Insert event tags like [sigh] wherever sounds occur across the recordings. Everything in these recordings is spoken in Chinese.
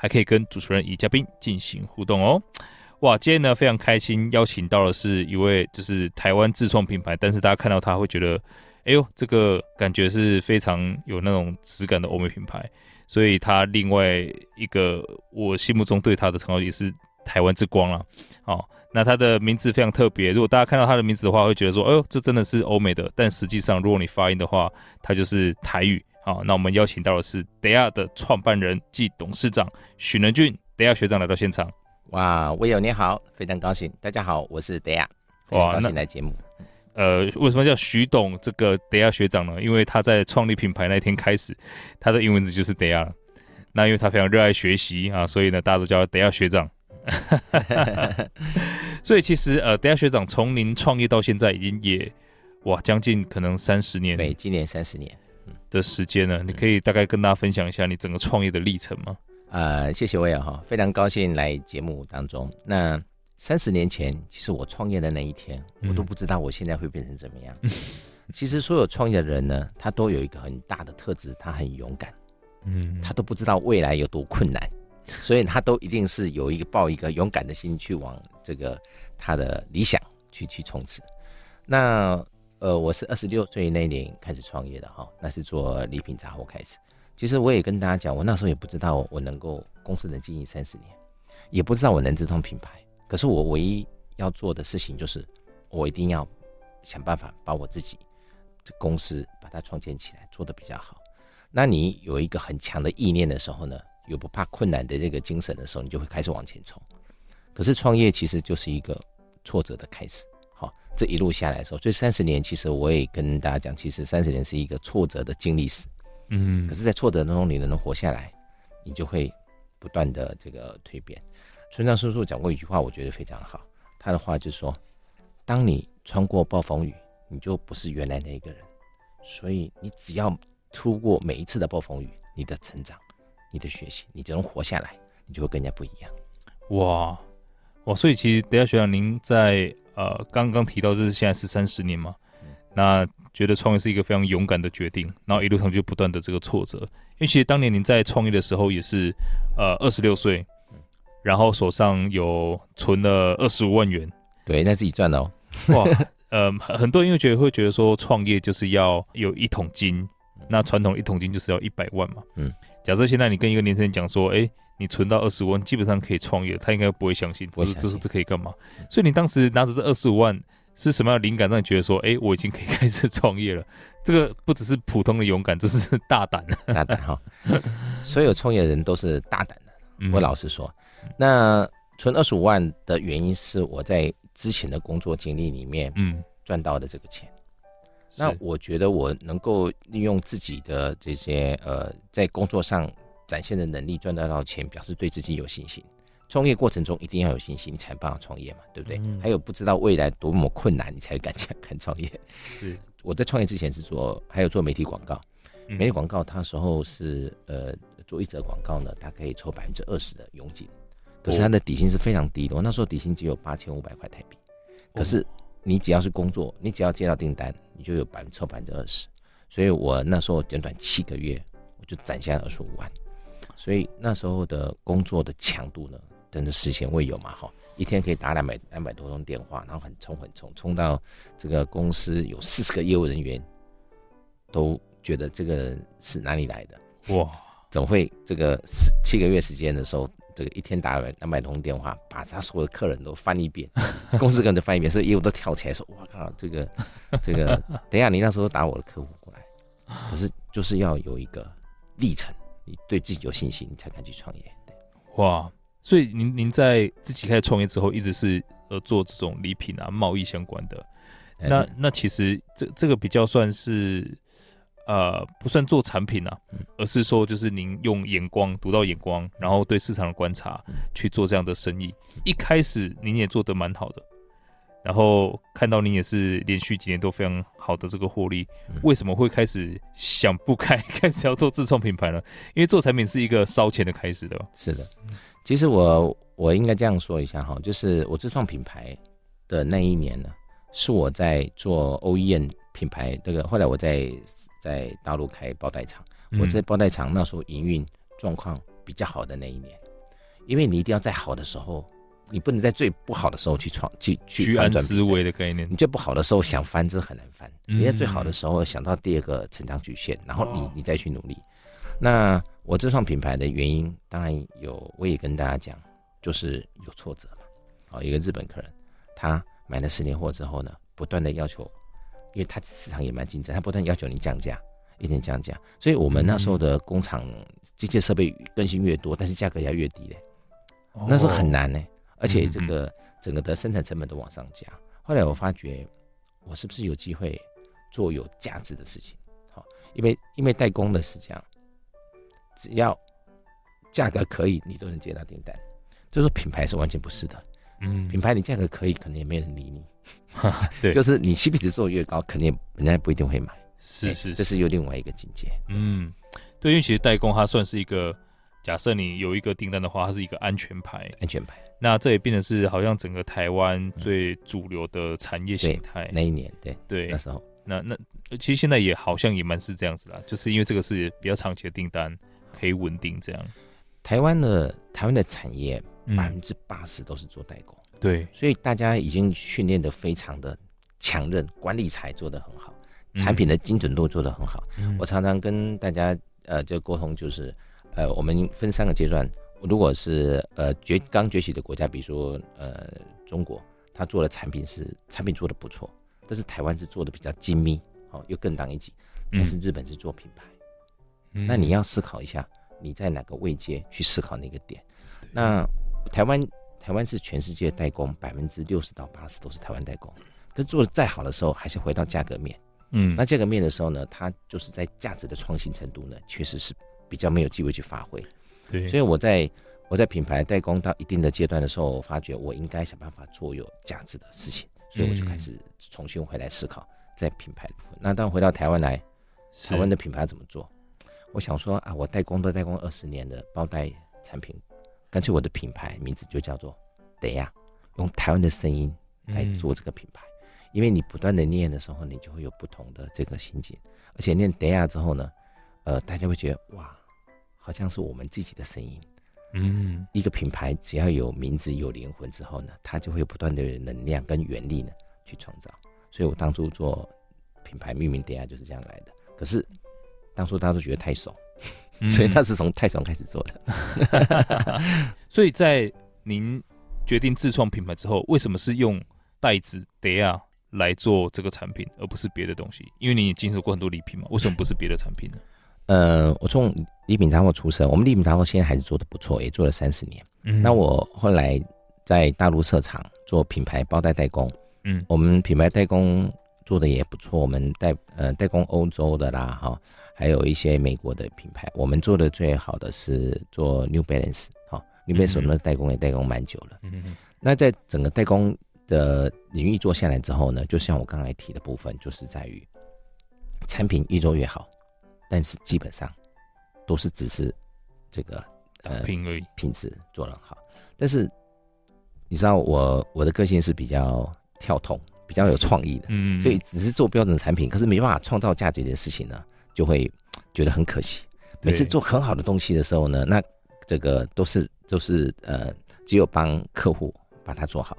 还可以跟主持人与嘉宾进行互动哦，哇！今天呢非常开心，邀请到的是一位就是台湾自创品牌，但是大家看到他会觉得，哎呦，这个感觉是非常有那种质感的欧美品牌，所以他另外一个我心目中对他的称号也是台湾之光了。哦，那他的名字非常特别，如果大家看到他的名字的话，会觉得说，哎呦，这真的是欧美的，但实际上如果你发音的话，它就是台语。好，那我们邀请到的是 Daya 的创办人暨董事长许能俊，Daya 学长来到现场。哇，Will 你好，非常高兴。大家好，我是 Daya，非常高兴来节目。呃，为什么叫许董这个 Daya 学长呢？因为他在创立品牌那一天开始，他的英文字就是 Daya。那因为他非常热爱学习啊，所以呢，大家都叫他 Daya 学长。[laughs] 所以其实呃，Daya 学长从您创业到现在，已经也哇将近可能三十年。对，今年三十年。的时间呢？你可以大概跟大家分享一下你整个创业的历程吗？呃，谢谢 Will 哈，非常高兴来节目当中。那三十年前，其实我创业的那一天，我都不知道我现在会变成怎么样。嗯、[laughs] 其实所有创业的人呢，他都有一个很大的特质，他很勇敢。嗯，他都不知道未来有多困难，所以他都一定是有一个抱一个勇敢的心去往这个他的理想去去冲刺。那呃，我是二十六岁那年开始创业的哈，那是做礼品杂货开始。其实我也跟大家讲，我那时候也不知道我能够公司能经营三十年，也不知道我能自通品牌。可是我唯一要做的事情就是，我一定要想办法把我自己这公司把它创建起来，做得比较好。那你有一个很强的意念的时候呢，有不怕困难的这个精神的时候，你就会开始往前冲。可是创业其实就是一个挫折的开始。好，这一路下来的时候，这三十年其实我也跟大家讲，其实三十年是一个挫折的经历史。嗯，可是，在挫折当中，你能活下来，你就会不断的这个蜕变。村上叔叔讲过一句话，我觉得非常好。他的话就是说，当你穿过暴风雨，你就不是原来那一个人。所以，你只要突过每一次的暴风雨，你的成长、你的学习，你就能活下来，你就会更加不一样。哇，哇！所以，其实等下学长您在。呃，刚刚提到这是现在是三十年嘛，那觉得创业是一个非常勇敢的决定，然后一路上就不断的这个挫折，因为其实当年您在创业的时候也是呃二十六岁，然后手上有存了二十五万元，对，那自己赚的哦。哇，[laughs] 呃，很多人因为觉得会觉得说创业就是要有一桶金，那传统一桶金就是要一百万嘛，嗯，假设现在你跟一个年轻人讲说，哎。你存到二十五万，基本上可以创业，他应该不会相信。我说这是这可以干嘛？所以你当时拿着这二十五万，是什么样的灵感让你觉得说，哎、欸，我已经可以开始创业了？这个不只是普通的勇敢，这是大胆的。大胆哈，所有创业人都是大胆的。我老实说，嗯、那存二十五万的原因是我在之前的工作经历里面，嗯，赚到的这个钱。那我觉得我能够利用自己的这些呃，在工作上。展现的能力赚得到钱，表示对自己有信心。创业过程中一定要有信心，你才办法创业嘛，对不对？嗯、还有不知道未来多么困难，你才敢讲 [laughs] 敢创业。是我在创业之前是做，还有做媒体广告。嗯、媒体广告，它时候是呃做一则广告呢，它可以抽百分之二十的佣金，可是它的底薪是非常低的。我那时候底薪只有八千五百块台币，可是你只要是工作，你只要接到订单，你就有百分抽百分之二十。所以我那时候短短七个月，我就攒下二十五万。所以那时候的工作的强度呢，真的史前未有嘛，哈，一天可以打两百两百多通电话，然后很冲很冲，冲到这个公司有四十个业务人员都觉得这个人是哪里来的哇？总会这个七七个月时间的时候，这个一天打两百多通电话，把他所有的客人都翻一遍，[laughs] 公司客人都翻一遍，所以业务都跳起来说：“哇靠，这个这个，等一下你那时候打我的客户过来，可是就是要有一个历程。”你对自己有信心，你才敢去创业。对，哇，所以您您在自己开始创业之后，一直是呃做这种礼品啊、贸易相关的。那那其实这这个比较算是呃不算做产品啊，而是说就是您用眼光独到眼光，然后对市场的观察去做这样的生意。一开始您也做得蛮好的。然后看到你也是连续几年都非常好的这个获利，为什么会开始想不开，[laughs] 开始要做自创品牌呢？因为做产品是一个烧钱的开始的。是的，其实我我应该这样说一下哈，就是我自创品牌的那一年呢，是我在做 OEM 品牌这个，后来我在在大陆开包袋厂，我在包袋厂那时候营运状况比较好的那一年，因为你一定要在好的时候。你不能在最不好的时候去创去去居安思危的概念。你最不好的时候想翻，这很难翻。你在最好的时候想到第二个成长曲线，然后你你再去努力。那我这创品牌的原因，当然有，我也跟大家讲，就是有挫折嘛。哦，一个日本客人，他买了十年货之后呢，不断的要求，因为他市场也蛮竞争，他不断要求你降价，一点降价。所以我们那时候的工厂机械设备更新越多，但是价格要越低嘞，那时候很难呢。而且这个整个的生产成本都往上加。后来我发觉，我是不是有机会做有价值的事情？好，因为因为代工的是这样，只要价格可以，你都能接到订单。就说品牌是完全不是的。嗯，品牌你价格可以，可能也没人理你。[laughs] 对，就是你 CP 值做越高，肯定人家不一定会买。是是，这是有另外一个境界。嗯，对，因为其实代工它算是一个。假设你有一个订单的话，它是一个安全牌。安全牌。那这也变得是好像整个台湾最主流的产业形态。那一年，对对，那时候，那那其实现在也好像也蛮是这样子啦，就是因为这个是比较长期的订单，可以稳定这样。台湾的台湾的产业百分之八十都是做代工，嗯，对，所以大家已经训练得非常的强韧，管理才做得很好，产品的精准度做得很好。嗯，我常常跟大家呃就沟通就是。呃，我们分三个阶段。如果是呃崛刚崛起的国家，比如说呃中国，他做的产品是产品做的不错，但是台湾是做的比较精密，好、哦、又更当一级。但是日本是做品牌，嗯、那你要思考一下，你在哪个位阶去思考那个点。嗯、那台湾台湾是全世界代工百分之六十到八十都是台湾代工，但做的再好的时候，还是回到价格面。嗯，那价格面的时候呢，它就是在价值的创新程度呢，确实是。比较没有机会去发挥，对，所以我在我在品牌代工到一定的阶段的时候，我发觉我应该想办法做有价值的事情，所以我就开始重新回来思考在品牌的部分。嗯、那当回到台湾来，台湾的品牌怎么做？我想说啊，我代工都代工二十年的包袋产品，干脆我的品牌名字就叫做德亚，用台湾的声音来做这个品牌，嗯、因为你不断的念的时候，你就会有不同的这个心境，而且念德亚之后呢，呃，大家会觉得哇。好像是我们自己的声音，嗯，一个品牌只要有名字、有灵魂之后呢，它就会有不断的能量跟原力呢去创造。所以我当初做品牌命名点啊就是这样来的。可是当初大家都觉得太怂，嗯、所以那是从太怂开始做的。[laughs] 所以在您决定自创品牌之后，为什么是用袋子点啊来做这个产品，而不是别的东西？因为你也经手过很多礼品嘛，为什么不是别的产品呢？呃，我从礼品杂货出身，我们礼品杂货现在还是做的不错，也做了三十年。嗯，那我后来在大陆设厂做品牌包袋代工，嗯，我们品牌代工做的也不错，我们代呃代工欧洲的啦，哈，还有一些美国的品牌，我们做的最好的是做 New Balance，哈，New Balance 我们的代工也代工蛮久了。嗯，那在整个代工的领域做下来之后呢，就像我刚才提的部分，就是在于产品越做越好。但是基本上都是只是这个呃品品质做得好，但是你知道我我的个性是比较跳动，比较有创意的，嗯，所以只是做标准产品，可是没办法创造价值的事情呢，就会觉得很可惜。每次做很好的东西的时候呢，那这个都是都是呃只有帮客户把它做好，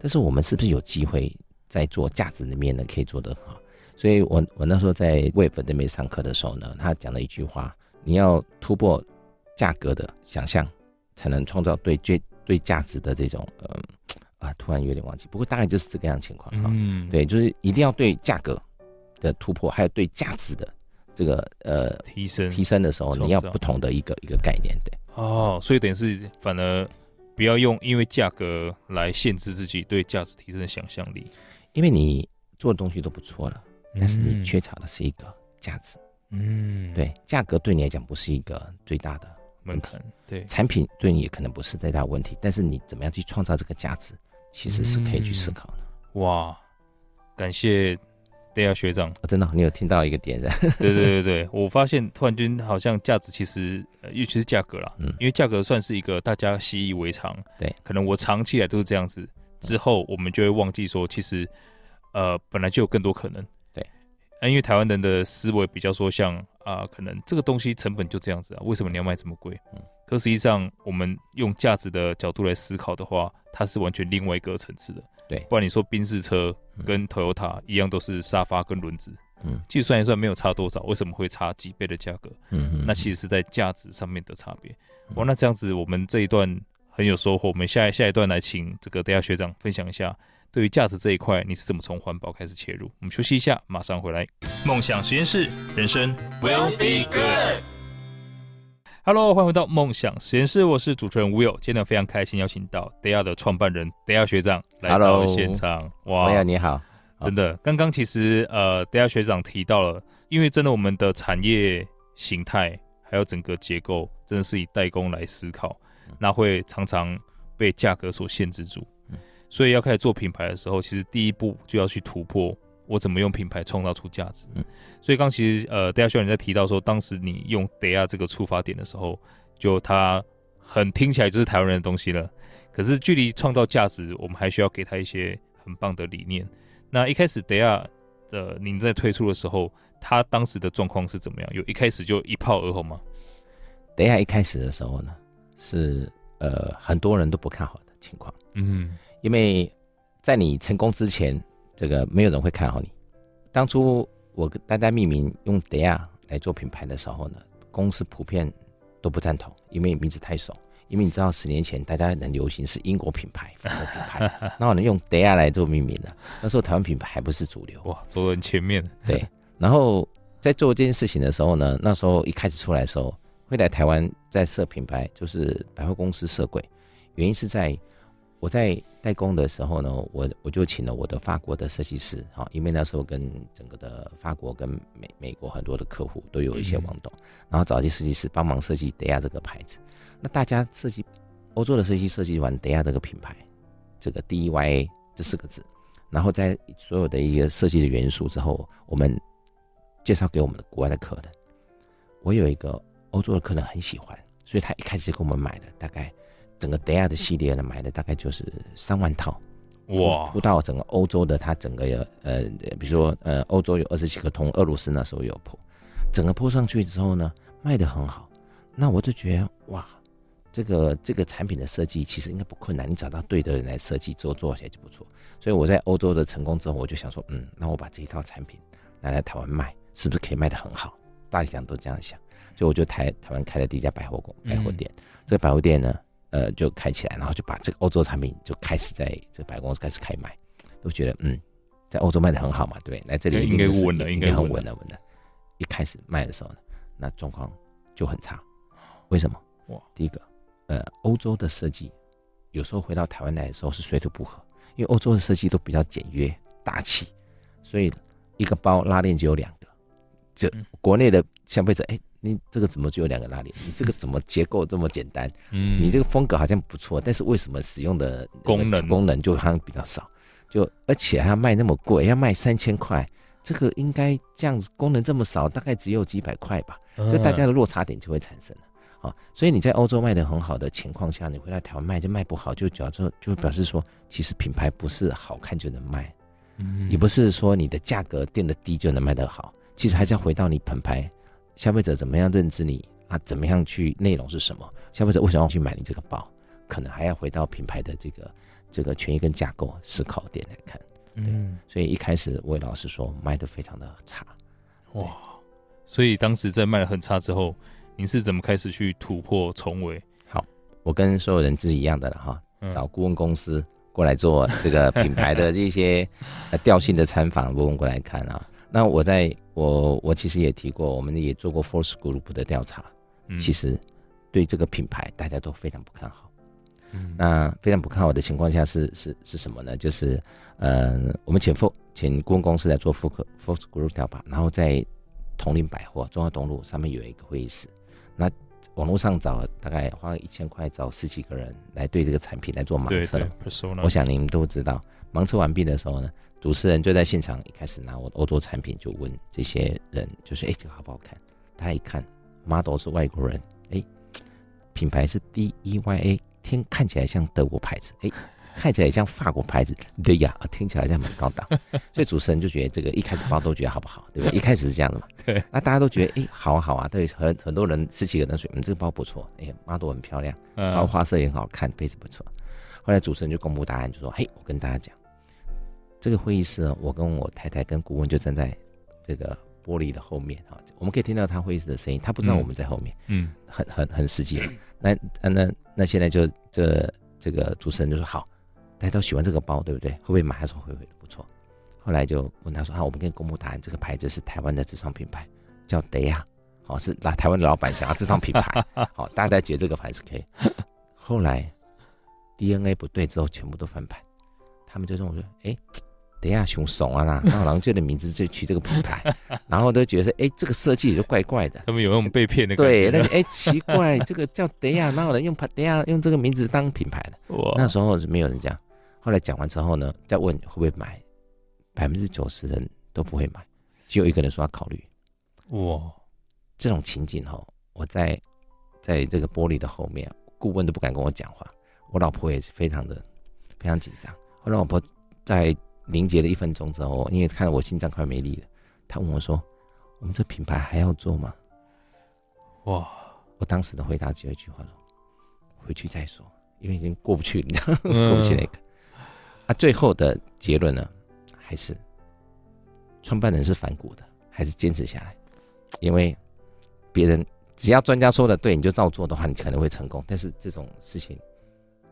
但是我们是不是有机会在做价值里面呢，可以做得很好？所以我我那时候在 Web 那边上课的时候呢，他讲了一句话：你要突破价格的想象，才能创造对最对价值的这种嗯啊，突然有点忘记，不过大概就是这个样情况哈。嗯，对，就是一定要对价格的突破，还有对价值的这个呃提升提升的时候，你要不同的一个一个概念。对，哦，所以等于是反而不要用因为价格来限制自己对价值提升的想象力，因为你做的东西都不错了。但是你缺少的是一个价值，嗯，对，价格对你来讲不是一个最大的门槛，对，产品对你也可能不是最大的问题，但是你怎么样去创造这个价值，其实是可以去思考的。嗯、哇，感谢。对啊，学长，哦、真的，你有听到一个点的？[laughs] 对对对对，我发现突然间好像价值其实，呃、尤其是价格啦，嗯，因为价格算是一个大家习以为常，对，可能我长期来都是这样子，之后我们就会忘记说，其实，呃，本来就有更多可能，对，因为台湾人的思维比较说像啊、呃，可能这个东西成本就这样子啊，为什么你要卖这么贵？嗯，可实际上我们用价值的角度来思考的话，它是完全另外一个层次的。对，不然你说宾士车跟 Toyota 一样都是沙发跟轮子，嗯，计算一算没有差多少，为什么会差几倍的价格？嗯嗯，那其实是在价值上面的差别。哇，那这样子我们这一段很有收获，我们下一下一段来请这个等下学长分享一下，对于价值这一块你是怎么从环保开始切入？我们休息一下，马上回来。梦想实验室，人生 will be good。Hello，欢迎回到梦想实验室，我是主持人 Will。今天非常开心邀请到 Daya 的创办人 Daya 学长来到现场。Hello, 哇，你好，真的，刚刚其实呃 Daya 学长提到了，因为真的我们的产业形态还有整个结构，真的是以代工来思考，那会常常被价格所限制住，所以要开始做品牌的时候，其实第一步就要去突破。我怎么用品牌创造出价值？嗯，所以刚其实呃，等下需要你在提到说，当时你用德亚这个出发点的时候，就它很听起来就是台湾人的东西了。可是距离创造价值，我们还需要给他一些很棒的理念。那一开始德亚的您在推出的时候，他当时的状况是怎么样？有一开始就一炮而红吗？德亚一开始的时候呢，是呃很多人都不看好的情况。嗯，因为在你成功之前。这个没有人会看好你。当初我跟大家命名用 Daya 来做品牌的时候呢，公司普遍都不赞同，因为名字太怂。因为你知道，十年前大家很流行是英国品牌、法国品牌，[laughs] 那我能用 Daya 来做命名的。那时候台湾品牌还不是主流，哇，走很前面。对。然后在做这件事情的时候呢，那时候一开始出来的时候，会来台湾在设品牌，就是百货公司设柜，原因是在。我在代工的时候呢，我我就请了我的法国的设计师，哈，因为那时候跟整个的法国跟美美国很多的客户都有一些往动，然后找一些设计师帮忙设计德亚这个牌子。那大家设计欧洲的设计设计完德亚这个品牌，这个 D Y A 这四个字，然后在所有的一个设计的元素之后，我们介绍给我们的国外的客人。我有一个欧洲的客人很喜欢，所以他一开始给我们买的大概。整个德亚的系列呢，买的大概就是三万套，哇！铺到整个欧洲的，它整个有呃，比如说呃，欧洲有二十几个通，俄罗斯那时候有铺，整个铺上去之后呢，卖得很好。那我就觉得哇，这个这个产品的设计其实应该不困难，你找到对的人来设计之后做起来就不错。所以我在欧洲的成功之后，我就想说，嗯，那我把这一套产品拿来台湾卖，是不是可以卖得很好？大家都这样想，所以我就台台湾开了第一家百货公百货店。嗯、这个百货店呢。呃，就开起来，然后就把这个欧洲产品就开始在这个百货公司开始开卖，都觉得嗯，在欧洲卖的很好嘛，对不对？来这里应该稳了，应该很稳了，稳的。一开始卖的时候呢，那状况就很差。为什么？哇，第一个，呃，欧洲的设计有时候回到台湾来的时候是水土不服，因为欧洲的设计都比较简约大气，所以一个包拉链只有两个，这国内的消费者哎。你这个怎么就有两个拉链？你这个怎么结构这么简单？[laughs] 嗯，你这个风格好像不错，但是为什么使用的功能功能就好像比较少？就而且还要卖那么贵，要卖三千块，这个应该这样子功能这么少，大概只有几百块吧？就大家的落差点就会产生了。好，所以你在欧洲卖的很好的情况下，你回来台湾卖就卖不好，就假说就表示说，其实品牌不是好看就能卖，嗯，也不是说你的价格定的低就能卖得好，其实还是要回到你品牌。消费者怎么样认知你啊？怎么样去内容是什么？消费者为什么要去买你这个包？可能还要回到品牌的这个这个权益跟架构思考点来看。嗯，所以一开始魏老师说卖的非常的差。哇！所以当时在卖的很差之后，您是怎么开始去突破重围？好，我跟所有人是一样的了哈，找顾问公司过来做这个品牌的这些调性的参访，顾问过来看啊。那我在我我其实也提过，我们也做过 Force Group 的调查，嗯、其实对这个品牌大家都非常不看好。嗯、那非常不看好的情况下是是是什么呢？就是呃，我们请 For 请顾问公司来做 Force Force Group 调查，然后在铜陵百货中华东路上面有一个会议室，那网络上找大概花了一千块找十几个人来对这个产品来做盲测。对，我想你们都知道，盲测完毕的时候呢，主持人就在现场一开始拿我的欧洲产品就问这些人，就是：“哎，这个好不好看？”大家一看，model 是外国人，哎，品牌是 D E Y A，听看起来像德国牌子，哎。看起来像法国牌子，对呀，听起来像蛮高档，[laughs] 所以主持人就觉得这个一开始包都觉得好不好，对不对？一开始是这样的嘛。对。那大家都觉得，哎，好啊好啊，对，很很多人十几个人说，嗯，这个包不错，哎，model 很漂亮，然后花色也很好看，杯子不错。后来主持人就公布答案，就说，嘿，我跟大家讲，这个会议室呢，我跟我太太跟顾问就站在这个玻璃的后面啊，我们可以听到他会议室的声音，他不知道我们在后面，嗯，很很很实际。那那那现在就这这个主持人就说好。大家都喜欢这个包，对不对？会不会买？他说会会，不错。后来就问他说：“啊，我们跟你公布答案，这个牌子是台湾的自创品牌，叫德亚，好，是那台湾的老板想要自创品牌，[laughs] 好，大家觉得这个牌子可以。后来 DNA 不对之后，全部都翻盘。他们就说：我说，哎，德亚熊怂啊啦，然后就的名字就取这个品牌，然后都觉得说，哎，这个设计也就怪怪的。他们有那种被骗的感觉。对，那哎奇怪，这个叫德亚，哪有人用德亚用这个名字当品牌的？那时候是没有人讲。后来讲完之后呢，再问会不会买，百分之九十人都不会买，只有一个人说要考虑。哇，这种情景哦，我在在这个玻璃的后面，顾问都不敢跟我讲话，我老婆也是非常的非常紧张。后来我老婆在凝结了一分钟之后，因为看到我心脏快没力了，他问我说：“我们这品牌还要做吗？”哇，我当时的回答只有一句话说：“回去再说，因为已经过不去，你知道，[laughs] 过不去那个。”那、啊、最后的结论呢，还是创办人是反骨的，还是坚持下来？因为别人只要专家说的对，你就照做的话，你可能会成功。但是这种事情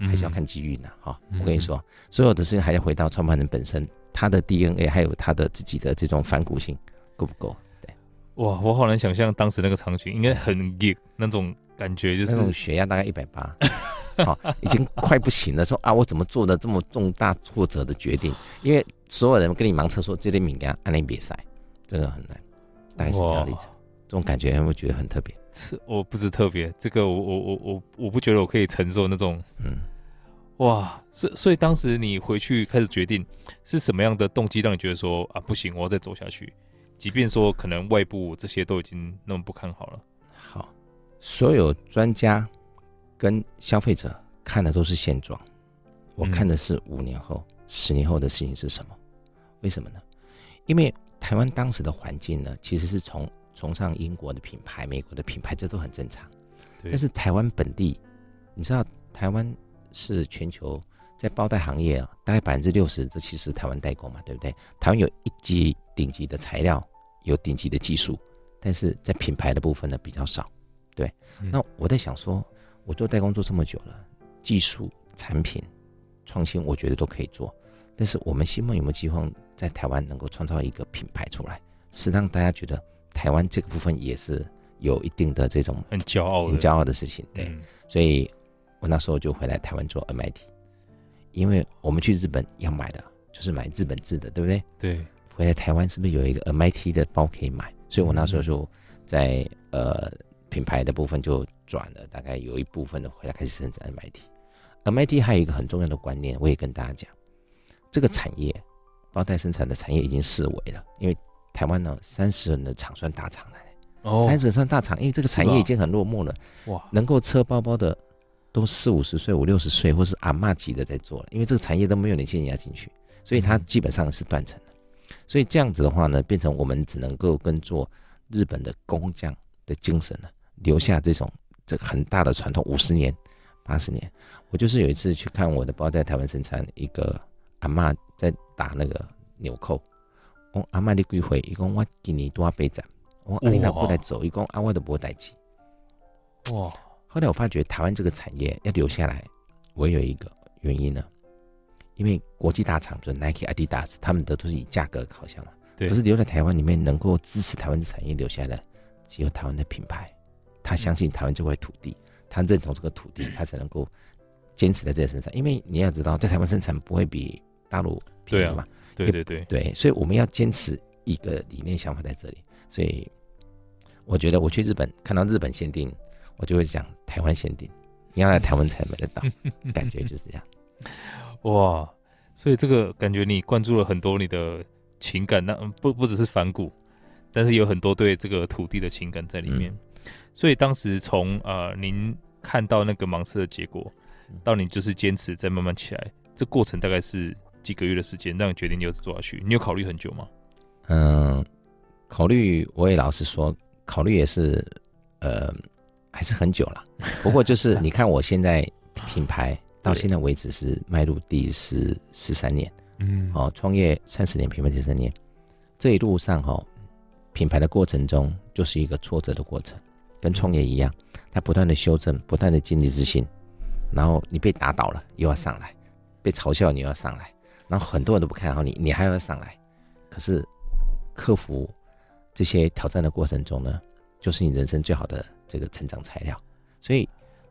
还是要看机遇呢。哈、嗯，我跟你说，所有的事情还要回到创办人本身，他的 DNA 还有他的自己的这种反骨性够不够？对，哇，我好难想象当时那个场景，应该很硬那种感觉，就是那种血压大概一百八。好，已经快不行了。说啊，我怎么做的这么重大挫折的决定？因为所有人跟你盲测说这类敏感，按你比赛，这个很难。大概是这样的例子，这种感觉会觉得很特别。是，我不是特别，这个我我我我我不觉得我可以承受那种。嗯，哇，所所以当时你回去开始决定是什么样的动机让你觉得说啊不行，我要再走下去，即便说可能外部这些都已经那么不看好了。好，所有专家。跟消费者看的都是现状，我看的是五年后、嗯、十年后的事情是什么？为什么呢？因为台湾当时的环境呢，其实是从崇尚英国的品牌、美国的品牌，这都很正常。但是台湾本地，你知道，台湾是全球在包袋行业啊，大概百分之六十这其实台湾代工嘛，对不对？台湾有一级顶级的材料，有顶级的技术，但是在品牌的部分呢比较少。对，嗯、那我在想说。我做代工做这么久了，技术、产品、创新，我觉得都可以做。但是我们希望有没有机会在台湾能够创造一个品牌出来，是让大家觉得台湾这个部分也是有一定的这种很骄傲、很骄傲的事情。对，嗯、所以我那时候就回来台湾做 MIT，因为我们去日本要买的就是买日本制的，对不对？对。回来台湾是不是有一个 MIT 的包可以买？所以我那时候就在、嗯、呃。品牌的部分就转了，大概有一部分的回来开始生产 MIT。MIT 还有一个很重要的观念，我也跟大家讲，这个产业包袋生产的产业已经式微了，因为台湾呢三十人的厂算大厂了，哦，三十人算大厂，因为这个产业已经很落寞了，哇，能够车包包的都四五十岁、五六十岁，或是阿嬷级的在做了，因为这个产业都没有年轻人要进去，所以它基本上是断层的。所以这样子的话呢，变成我们只能够跟做日本的工匠的精神呢。留下这种这个很大的传统，五十年、八十年。我就是有一次去看我的包在台湾生产，一个阿嬷在打那个纽扣。我阿嬷的归回，一共我今年多少倍涨？我阿丽娜过来走，一共阿我都不会代志。哇！后来我发觉台湾这个产业要留下来，我有一个原因呢，因为国际大厂，比如 Nike、Adidas，他们的都是以价格考量嘛。对。可是留在台湾里面，能够支持台湾的产业留下来，只有台湾的品牌。他相信台湾这块土地，他认同这个土地，他才能够坚持在这个身上。因为你要知道，在台湾生产不会比大陆便宜嘛。对对对对对，所以我们要坚持一个理念想法在这里。所以我觉得我去日本看到日本限定，我就会讲台湾限定，你要来台湾才买得到，[laughs] 感觉就是这样。哇，所以这个感觉你灌注了很多你的情感，那不不只是反骨，但是有很多对这个土地的情感在里面。嗯、所以当时从呃您看到那个盲测的结果，到你就是坚持再慢慢起来，这过程大概是几个月的时间，让你决定你要做下去？你有考虑很久吗？嗯，考虑我也老实说。考虑也是，呃，还是很久了。[laughs] 不过就是你看，我现在品牌 [laughs] 到现在为止是迈入第十十三年，嗯，哦，创业三十年，品牌十三年，这一路上哈、哦，品牌的过程中就是一个挫折的过程，跟创业一样，它不断的修正，不断的建立自信，然后你被打倒了又要上来，被嘲笑你又要上来，然后很多人都不看好你，你还要上来，可是克服。这些挑战的过程中呢，就是你人生最好的这个成长材料。所以，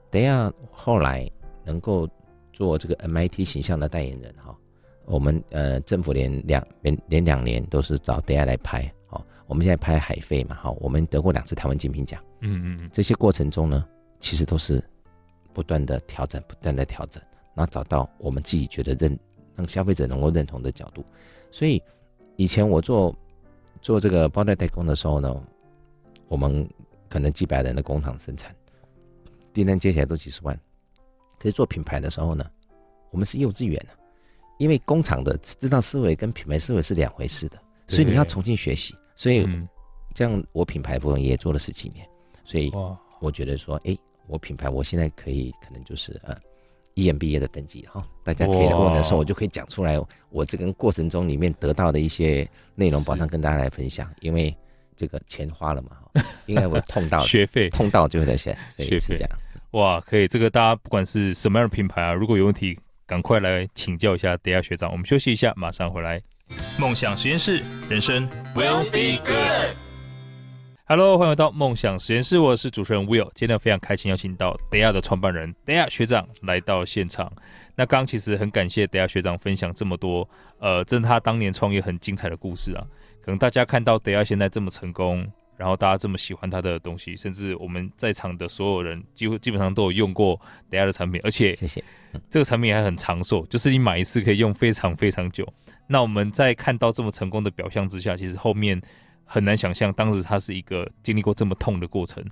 等下后来能够做这个 MIT 形象的代言人哈，我们呃政府连两连连两年都是找等下来拍哦。我们现在拍海飞嘛好，我们得过两次台湾金品奖。嗯嗯嗯。这些过程中呢，其实都是不断的调整，不断的调整，然后找到我们自己觉得认让消费者能够认同的角度。所以以前我做。做这个包袋代工的时候呢，我们可能几百人的工厂生产，订单接起来都几十万。可是做品牌的时候呢，我们是幼稚园，因为工厂的制造思维跟品牌思维是两回事的，所以你要重新学习。所以这样我品牌部分也做了十几年，所以我觉得说，哎，我品牌我现在可以可能就是呃。EMBA 的等级哈，大家可以问的时候，我就可以讲出来我这个过程中里面得到的一些内容，马上跟大家来分享。因为这个钱花了嘛，[laughs] 应该我痛到学费痛到就会在线，所以是这样。哇，可以，这个大家不管是什么样的品牌啊，如果有问题，赶快来请教一下等下学长。我们休息一下，马上回来。梦想实验室，人生 will be good。Hello，欢迎回到梦想实验室，我是主持人 Will。今天非常开心邀请到 Daya 的创办人 Daya 学长来到现场。那刚刚其实很感谢 Daya 学长分享这么多，呃，这是他当年创业很精彩的故事啊。可能大家看到 Daya 现在这么成功，然后大家这么喜欢他的东西，甚至我们在场的所有人几乎基本上都有用过 Daya 的产品，而且谢谢。这个产品还很长寿，就是你买一次可以用非常非常久。那我们在看到这么成功的表象之下，其实后面。很难想象当时他是一个经历过这么痛的过程，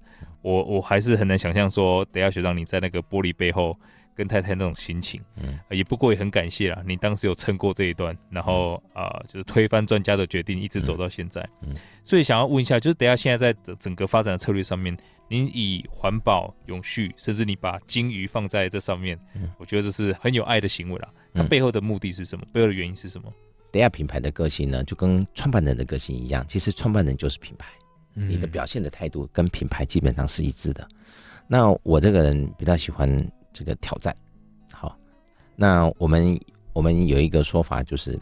我我还是很难想象说，等下学长你在那个玻璃背后跟太太那种心情，嗯，也不过也很感谢啦，你当时有撑过这一段，然后啊、呃，就是推翻专家的决定，一直走到现在，嗯，所以想要问一下，就是等下现在在整个发展的策略上面，您以环保、永续，甚至你把鲸鱼放在这上面，嗯，我觉得这是很有爱的行为啦。它背后的目的是什么？背后的原因是什么？等下品牌的个性呢，就跟创办人的个性一样。其实创办人就是品牌，你的表现的态度跟品牌基本上是一致的。那我这个人比较喜欢这个挑战。好，那我们我们有一个说法就是，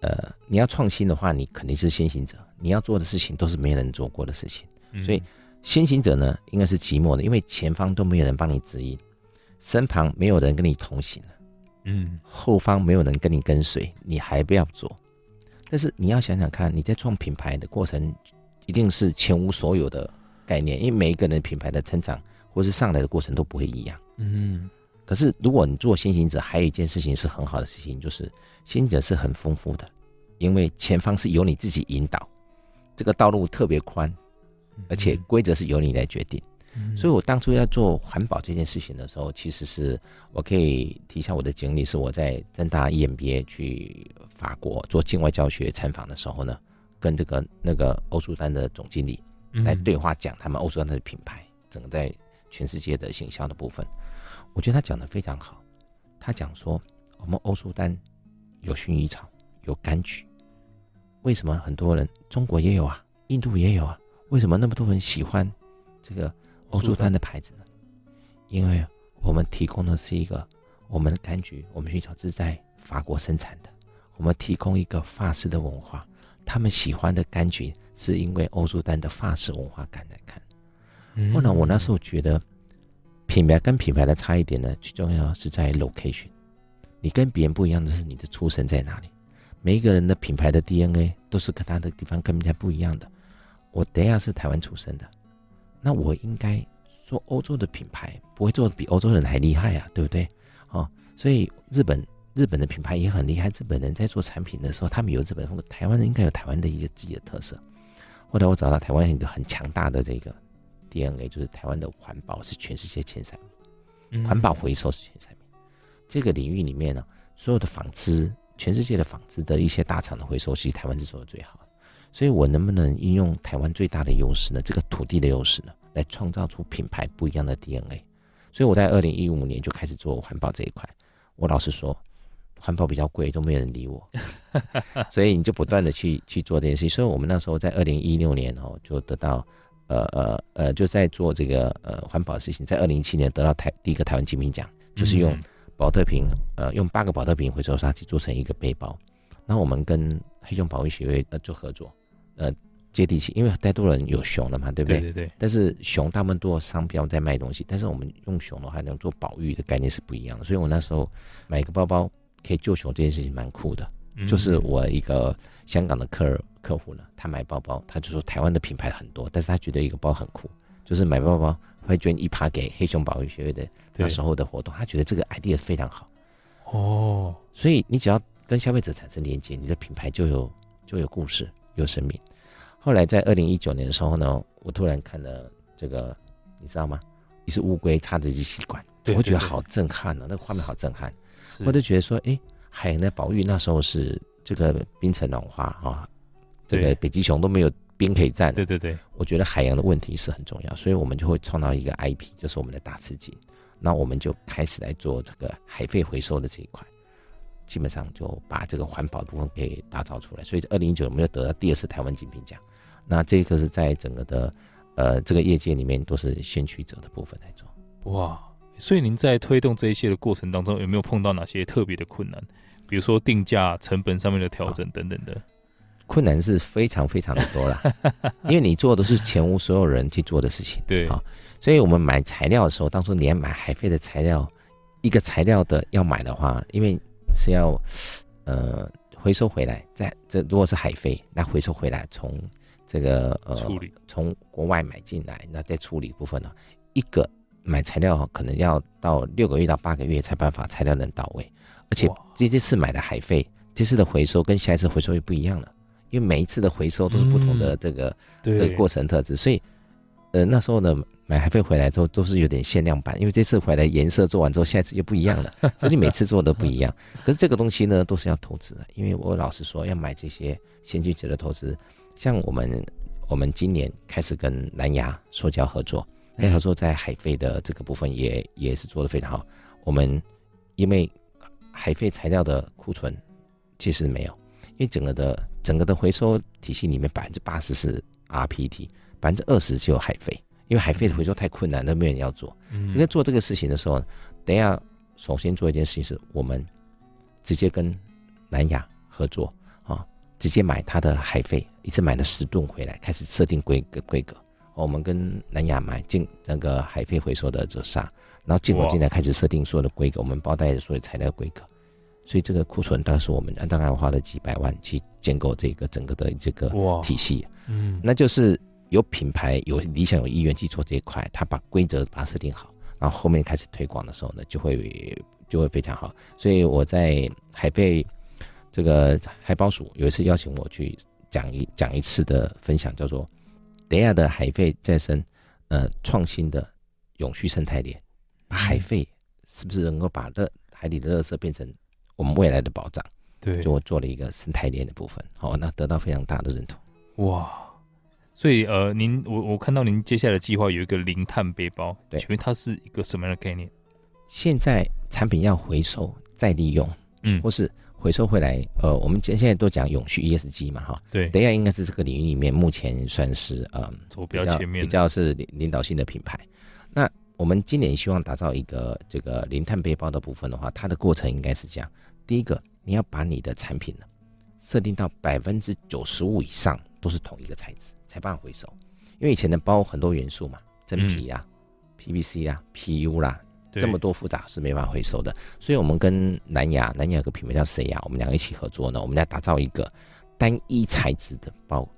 呃，你要创新的话，你肯定是先行者。你要做的事情都是没人做过的事情，所以先行者呢，应该是寂寞的，因为前方都没有人帮你指引，身旁没有人跟你同行。嗯，后方没有人跟你跟随，你还不要做。但是你要想想看，你在创品牌的过程，一定是前无所有的概念，因为每一个人品牌的成长或是上来的过程都不会一样。嗯，可是如果你做先行者，还有一件事情是很好的事情，就是先行者是很丰富的，因为前方是由你自己引导，这个道路特别宽，而且规则是由你来决定。所以，我当初要做环保这件事情的时候，其实是我可以提一下我的经历，是我在政大 EMBA 去法国做境外教学参访的时候呢，跟这个那个欧舒丹的总经理来对话，讲他们欧舒丹的品牌整个在全世界的形象的部分。我觉得他讲的非常好，他讲说我们欧舒丹有薰衣草，有柑橘，为什么很多人中国也有啊，印度也有啊，为什么那么多人喜欢这个？欧舒丹的牌子呢？因为我们提供的是一个我们的柑橘，我们薰衣草是在法国生产的。我们提供一个法式的文化，他们喜欢的柑橘是因为欧舒丹的法式文化感来看。后来我那时候觉得，品牌跟品牌的差异点呢，最重要是在 location。你跟别人不一样的是你的出身在哪里。每一个人的品牌的 DNA 都是跟他的地方跟人家不一样的。我等下是台湾出生的，那我应该做欧洲的品牌，不会做的比欧洲人还厉害啊，对不对？哦，所以日本日本的品牌也很厉害。日本人在做产品的时候，他们有日本风格，台湾人应该有台湾的一个自己的特色。后来我找到台湾一个很强大的这个 DNA，就是台湾的环保是全世界前三名，环保回收是前三名。这个领域里面呢，所有的纺织，全世界的纺织的一些大厂的回收，其实台湾是做的最好的。所以我能不能运用台湾最大的优势呢？这个土地的优势呢，来创造出品牌不一样的 DNA？所以我在二零一五年就开始做环保这一块。我老实说，环保比较贵，都没有人理我，[laughs] 所以你就不断的去去做这件事情。所以我们那时候在二零一六年哦，就得到呃呃呃，就在做这个呃环保的事情。在二零一七年得到台第一个台湾金品奖，就是用宝特瓶呃用八个宝特瓶回收沙去做成一个背包。那我们跟黑熊保育协会呃做合作。呃，接地气，因为太多人有熊了嘛，对不对？对对对。但是熊他们做商标在卖东西，但是我们用熊的话，能做保育的概念是不一样的。所以我那时候买一个包包可以救熊这件事情蛮酷的。嗯、就是我一个香港的客客户呢，他买包包，他就说台湾的品牌很多，但是他觉得一个包很酷，就是买包包会捐一趴给黑熊保育协会的那时候的活动，他觉得这个 idea 非常好。哦，所以你只要跟消费者产生连接，你的品牌就有就有故事，有生命。后来在二零一九年的时候呢，我突然看了这个，你知道吗？一只乌龟插着一支吸管，我觉得好震撼呢、哦，那个画面好震撼。我就觉得说，哎，海洋的保育那时候是这个冰层融化啊，这个北极熊都没有冰可以站。对对对，我觉得海洋的问题是很重要，所以我们就会创造一个 IP，就是我们的大吃鲸。那我们就开始来做这个海废回收的这一块。基本上就把这个环保部分给打造出来，所以二零一九我们就得到第二次台湾金品奖。那这个是在整个的呃这个业界里面都是先驱者的部分来做。哇，所以您在推动这一些的过程当中，有没有碰到哪些特别的困难？比如说定价、成本上面的调整等等的。困难是非常非常的多了，[laughs] 因为你做的是前无所有人去做的事情。对啊，所以我们买材料的时候，当初你要买海飞的材料，一个材料的要买的话，因为是要，呃，回收回来，在这如果是海飞，那回收回来从这个呃处理，从国外买进来，那再处理部分呢，一个买材料可能要到六个月到八个月才办法材料能到位，而且这这次买的海废，这次的回收跟下一次回收又不一样了，因为每一次的回收都是不同的这个的过程特质，所以呃那时候呢。买海废回来之后都是有点限量版，因为这次回来颜色做完之后，下一次就不一样了，[laughs] 所以你每次做的不一样。可是这个东西呢，都是要投资的，因为我老实说，要买这些先进者的投资，像我们我们今年开始跟南亚塑胶合作，南亚合作在海废的这个部分也也是做的非常好。我们因为海废材料的库存其实没有，因为整个的整个的回收体系里面百分之八十是 rPET，百分之二十只有海废。因为海废的回收太困难，都没有人要做。嗯，在做这个事情的时候，等一下首先做一件事情是，我们直接跟南亚合作啊，直接买他的海废，一次买了十吨回来，开始设定规格规格。我们跟南亚买进那个海废回收的这沙，然后进口进来开始设定所有的规格，我们包带的所有材料规格。所以这个库存，当时我们大概花了几百万去建构这个整个的这个体系。嗯，那就是。有品牌、有理想、有意愿去做这一块，他把规则把它设定好，然后后面开始推广的时候呢，就会就会非常好。所以我在海废这个海保署有一次邀请我去讲一讲一次的分享，叫做“等下的海废再生，呃，创新的永续生态链”，把海废是不是能够把热海里的垃圾变成我们未来的保障？对，就我做了一个生态链的部分，好，那得到非常大的认同。哇！所以，呃，您我我看到您接下来的计划有一个零碳背包，对，请问它是一个什么样的概念？现在产品要回收再利用，嗯，或是回收回来，呃，我们现现在都讲永续 ESG 嘛，哈，对，等一下应该是这个领域里面目前算是呃，走比较前面，比较是领领导性的品牌。那我们今年希望打造一个这个零碳背包的部分的话，它的过程应该是这样：第一个，你要把你的产品呢设定到百分之九十五以上都是同一个材质。才办法回收，因为以前的包很多元素嘛，真皮啊、嗯、PVC 啊、PU 啦，这么多复杂是没办法回收的。所以我们跟南亚，南亚有个品牌叫谁呀？我们两个一起合作呢，我们来打造一个单一材质的包，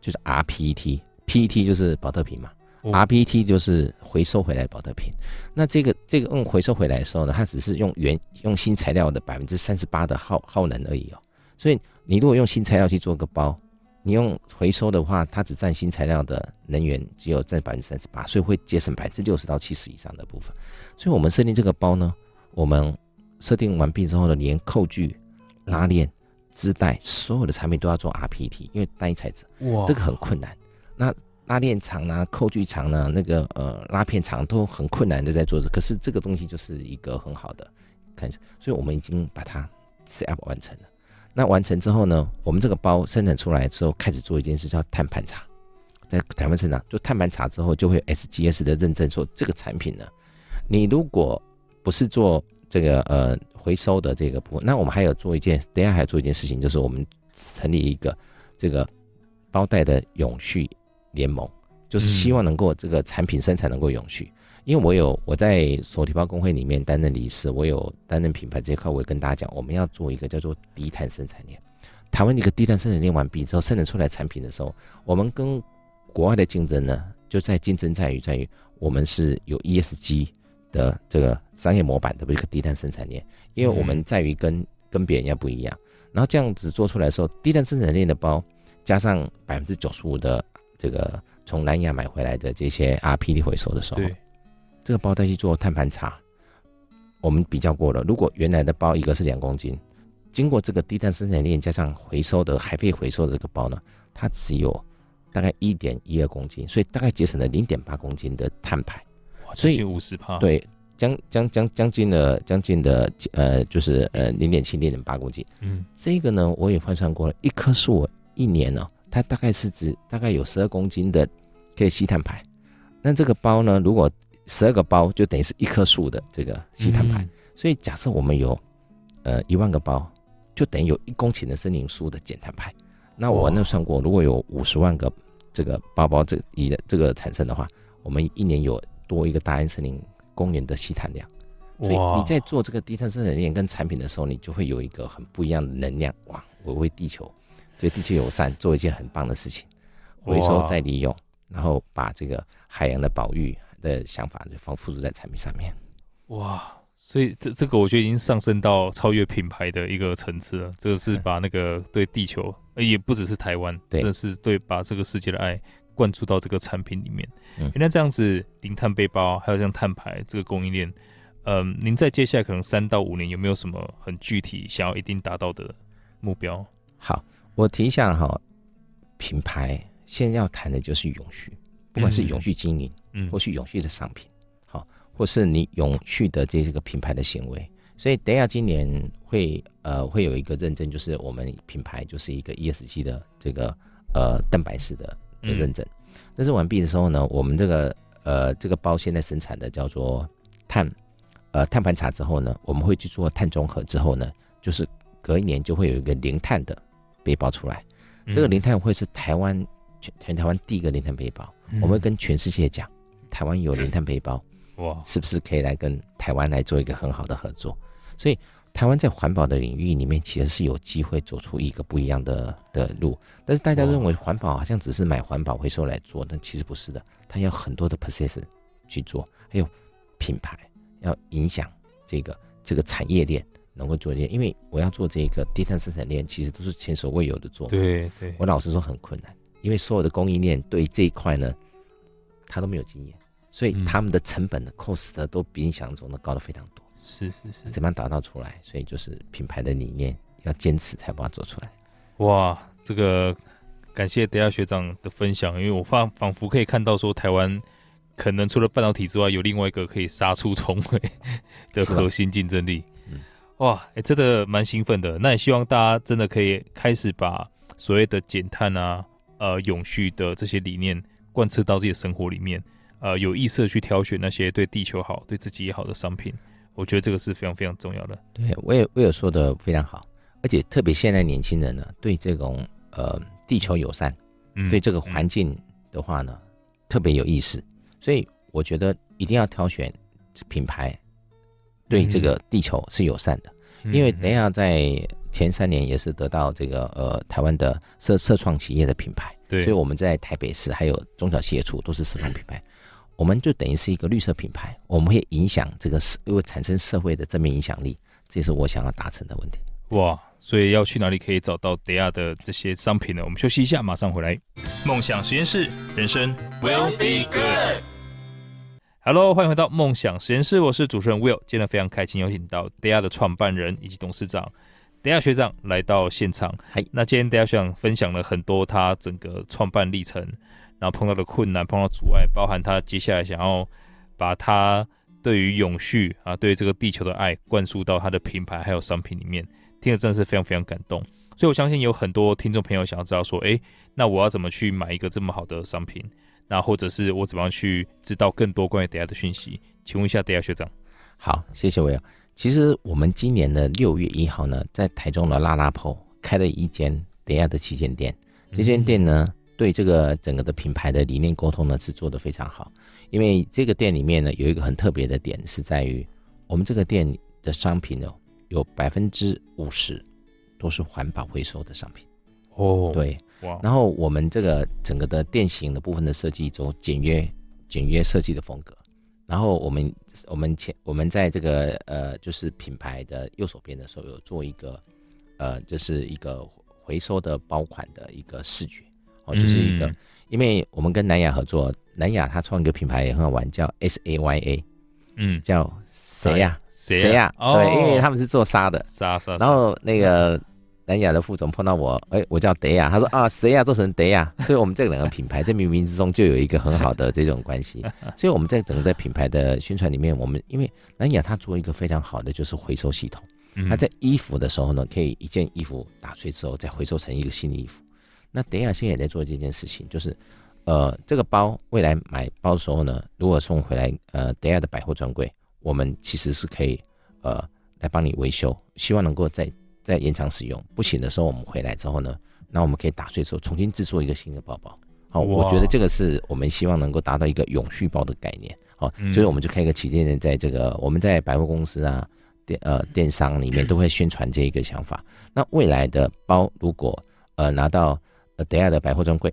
就是 rPET，PET 就是保特瓶嘛、哦、，rPET 就是回收回来的宝特瓶。那这个这个用回收回来的时候呢，它只是用原用新材料的百分之三十八的耗耗能而已哦。所以你如果用新材料去做个包，你用回收的话，它只占新材料的能源只有占百分之三十八，所以会节省百分之六十到七十以上的部分。所以我们设定这个包呢，我们设定完毕之后呢，连扣具、拉链、织带，所有的产品都要做 rPET，因为单一材质，哇，这个很困难。那拉链长呢，扣具长呢，那个呃拉片长都很困难的在做这，可是这个东西就是一个很好的，看一下，所以我们已经把它 set up 完成了。那完成之后呢，我们这个包生产出来之后，开始做一件事叫碳盘查，在台湾市场做碳盘查之后，就会 SGS 的认证，说这个产品呢，你如果不是做这个呃回收的这个部分，那我们还有做一件，等一下还要做一件事情，就是我们成立一个这个包袋的永续联盟，就是希望能够这个产品生产能够永续。因为我有我在手提包工会里面担任理事，我有担任品牌这一块，我也跟大家讲，我们要做一个叫做低碳生产链。台湾一个低碳生产链完毕之后，生产出来产品的时候，我们跟国外的竞争呢，就在竞争在于在于我们是有 ESG 的这个商业模板的一个低碳生产链，因为我们在于跟跟别人要不一样。然后这样子做出来的时候，低碳生产链的包加上百分之九十五的这个从南亚买回来的这些 R P D 回收的时候。这个包再去做碳盘查，我们比较过了。如果原来的包一个是两公斤，经过这个低碳生产链加上回收的还可以回收的这个包呢，它只有大概一点一二公斤，所以大概节省了零点八公斤的碳排。所以五十帕，对，将将将将近的将近的呃，就是呃零点七零点八公斤。嗯，这个呢我也换算过了，一棵树一年呢、哦，它大概是指大概有十二公斤的可以吸碳排。那这个包呢，如果十二个包就等于是一棵树的这个吸碳排，所以假设我们有呃一万个包，就等于有一公顷的森林树的减碳排。那我那算过，如果有五十万个这个包包这一的这个产生的话，我们一年有多一个大安森林公园的吸碳量。所以你在做这个低碳生产链跟产品的时候，你就会有一个很不一样的能量。哇，我为地球对地球友善，做一件很棒的事情，回收再利用，然后把这个海洋的保育。的想法就放付诸在产品上面，哇！所以这这个我觉得已经上升到超越品牌的一个层次了。这个是把那个对地球，也不只是台湾，真的是对把这个世界的爱灌注到这个产品里面。嗯，那这样子零碳背包，还有像碳排这个供应链，嗯，您在接下来可能三到五年有没有什么很具体想要一定达到的目标？好，我提一下哈，品牌现在要谈的就是永续，不管是永续经营。嗯嗯，或是永续的商品，好，或是你永续的这个品牌的行为，所以等下今年会呃会有一个认证，就是我们品牌就是一个 ESG 的这个呃蛋白式的的认证。认证完毕的时候呢，我们这个呃这个包现在生产的叫做碳呃碳盘查之后呢，我们会去做碳中和之后呢，就是隔一年就会有一个零碳的背包出来。这个零碳会是台湾全全台湾第一个零碳背包，我们会跟全世界讲。台湾有零碳背包，[laughs] 哇，是不是可以来跟台湾来做一个很好的合作？所以台湾在环保的领域里面，其实是有机会走出一个不一样的的路。但是大家认为环保好像只是买环保回收来做，但其实不是的，它要很多的 process 去做，还有品牌要影响这个这个产业链能够做一点。因为我要做这个低碳生产链，其实都是前所未有的做。对对，我老实说很困难，因为所有的供应链对这一块呢，他都没有经验。所以他们的成本的 cost 都比你想象中的高的非常多。是是是，怎么样打造出来？所以就是品牌的理念要坚持才把它做出来。哇，这个感谢德亚学长的分享，因为我仿仿佛可以看到说，台湾可能除了半导体之外，有另外一个可以杀出重围 [laughs] 的核心竞争力。嗯，哇，哎、欸，真的蛮兴奋的。那也希望大家真的可以开始把所谓的减碳啊、呃永续的这些理念贯彻到自己的生活里面。呃，有意识的去挑选那些对地球好、对自己也好的商品，我觉得这个是非常非常重要的。对，我也我也说的非常好，而且特别现在年轻人呢，对这种呃地球友善，嗯、对这个环境的话呢，嗯、特别有意识，所以我觉得一定要挑选品牌对这个地球是友善的，嗯、因为等一下在前三年也是得到这个呃台湾的社社创企业的品牌，对，所以我们在台北市还有中小企业处都是社创品牌，我们就等于是一个绿色品牌，我们会影响这个社，会产生社会的正面影响力，这是我想要达成的问题。哇，所以要去哪里可以找到 Dare 的这些商品呢？我们休息一下，马上回来。梦想实验室，人生 will be good。Hello，欢迎回到梦想实验室，我是主持人 Will。今天非常开心邀请到 Dare 的创办人以及董事长 Dare 学长来到现场。嗨，那今天 Dare 学长分享了很多他整个创办历程，然后碰到的困难、碰到阻碍，包含他接下来想要把他对于永续啊，对于这个地球的爱灌输到他的品牌还有商品里面。听了真的是非常非常感动，所以我相信有很多听众朋友想要知道说，诶，那我要怎么去买一个这么好的商品？那或者是我怎么样去知道更多关于 Dare 的讯息？请问一下 Dare 学长。好，谢谢 Will。其实我们今年的六月一号呢，在台中的拉拉坡开了一间 Dare 的旗舰店。这间店呢，对这个整个的品牌的理念沟通呢，是做得非常好。因为这个店里面呢，有一个很特别的点，是在于我们这个店的商品呢。有百分之五十都是环保回收的商品哦，对，哇，然后我们这个整个的店型的部分的设计走简约简约设计的风格，然后我们我们前我们在这个呃就是品牌的右手边的时候有做一个呃就是一个回收的包款的一个视觉哦，就是一个，因为我们跟南亚合作，南亚他创一个品牌也很好玩，叫 S A Y A，嗯，叫。谁呀？谁呀？对，因为他们是做沙的，沙沙。然后那个南亚的副总碰到我，哎，我叫德亚，他说啊，谁呀？做成德亚，所以我们这两个品牌在冥冥之中就有一个很好的这种关系。所以我们在整个在品牌的宣传里面，我们因为南亚它做一个非常好的就是回收系统，他在衣服的时候呢，可以一件衣服打碎之后再回收成一个新的衣服。那德亚现在也在做这件事情，就是呃，这个包未来买包的时候呢，如果送回来呃德亚的百货专柜。我们其实是可以，呃，来帮你维修，希望能够再再延长使用。不行的时候，我们回来之后呢，那我们可以打碎之后重新制作一个新的包包。好，我觉得这个是我们希望能够达到一个永续包的概念。好，所以我们就开一个旗舰店，在这个我们在百货公司啊、电呃电商里面都会宣传这一个想法。那未来的包如果呃拿到呃 Dare 的百货专柜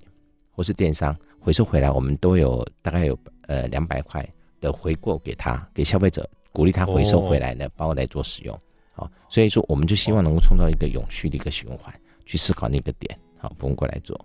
或是电商回收回来，我们都有大概有呃两百块。的回购给他，给消费者鼓励他回收回来的包来做使用，好，所以说我们就希望能够创造一个永续的一个循环，去思考那个点，好，不用过来做，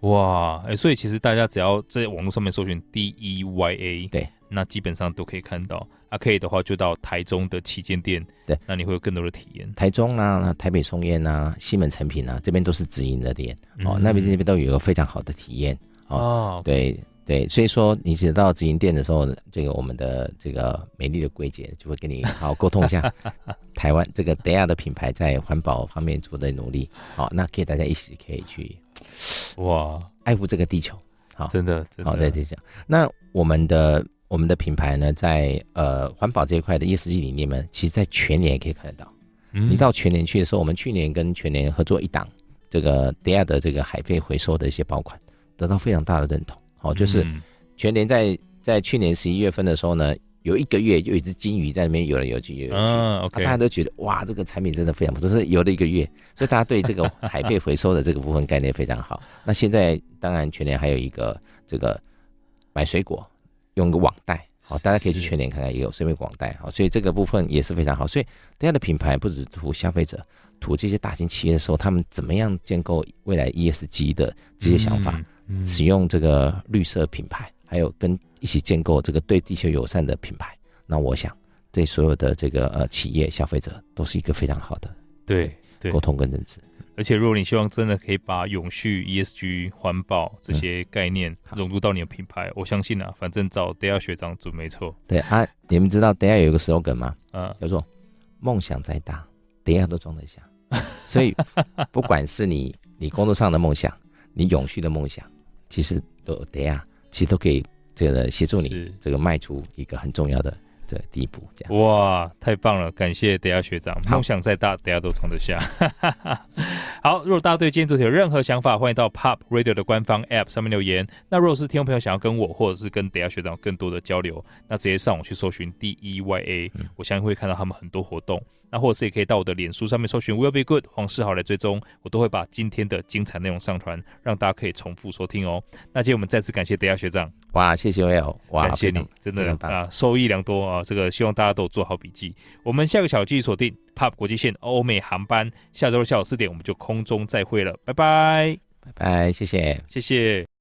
哇，哎，所以其实大家只要在网络上面搜寻 D E Y A，对，那基本上都可以看到，啊，可以的话就到台中的旗舰店，对，那你会有更多的体验。台中啊，台北松烟啊，西门成品啊，这边都是直营的店，哦，那边这边都有一个非常好的体验，哦，对。对，所以说你只到直营店的时候，这个我们的这个美丽的柜姐就会跟你好好沟通一下，[laughs] 台湾这个 Dare 的品牌在环保方面做的努力，好，那可以大家一起可以去，哇，爱护这个地球，好，真的，真的，好，对，这样。那我们的我们的品牌呢，在呃环保这一块的 ESG 理念呢，其实在全年也可以看得到。嗯，你到全年去的时候，我们去年跟全年合作一档这个 Dare 的这个海废回收的一些爆款，得到非常大的认同。好，就是全联在在去年十一月份的时候呢，有一个月有一只金鱼在那边游来游去，游来游去，大家都觉得哇，这个产品真的非常不错，是游了一个月，所以大家对这个海贝回收的这个部分概念非常好。[laughs] 那现在当然全联还有一个这个买水果用个网袋，好，大家可以去全年看看，也有顺便网袋，好，所以这个部分也是非常好。所以大家的品牌不只图消费者，图这些大型企业的时候，他们怎么样建构未来 ESG 的这些想法。嗯使用这个绿色品牌，还有跟一起建构这个对地球友善的品牌，那我想对所有的这个呃企业消费者都是一个非常好的对对沟通跟认知。而且如果你希望真的可以把永续、ESG、环保这些概念融入到你的品牌，嗯、我相信啊，反正找 Dare 学长准没错。对啊，你们知道 Dare 有一个 slogan 吗？嗯，叫做梦想再大，Dare 都装得下。所以不管是你你工作上的梦想，你永续的梦想。其实都得啊，其实都可以这个协助你这个迈出一个很重要的这个第一步。这样哇，太棒了！感谢 Dare 学长，梦想再大，大家都装得下。[laughs] 好，如果大家对今天主题有任何想法，欢迎到 Pop Radio 的官方 App 上面留言。那如果是听众朋友想要跟我或者是跟 Deya 学长更多的交流，那直接上网去搜寻 DEYA，、嗯、我相信会看到他们很多活动。那或者是也可以到我的脸书上面搜寻 Will Be Good 黄世豪来追踪，我都会把今天的精彩内容上传，让大家可以重复收听哦。那今天我们再次感谢 Deya 学长，哇，谢谢 Will，哇，感谢你，真的啊，受益良多啊。这个希望大家都做好笔记。我们下个小继续锁定 POP 国际线欧美航班，下周日下午四点我们就空中再会了，拜拜，拜拜，谢谢，谢谢。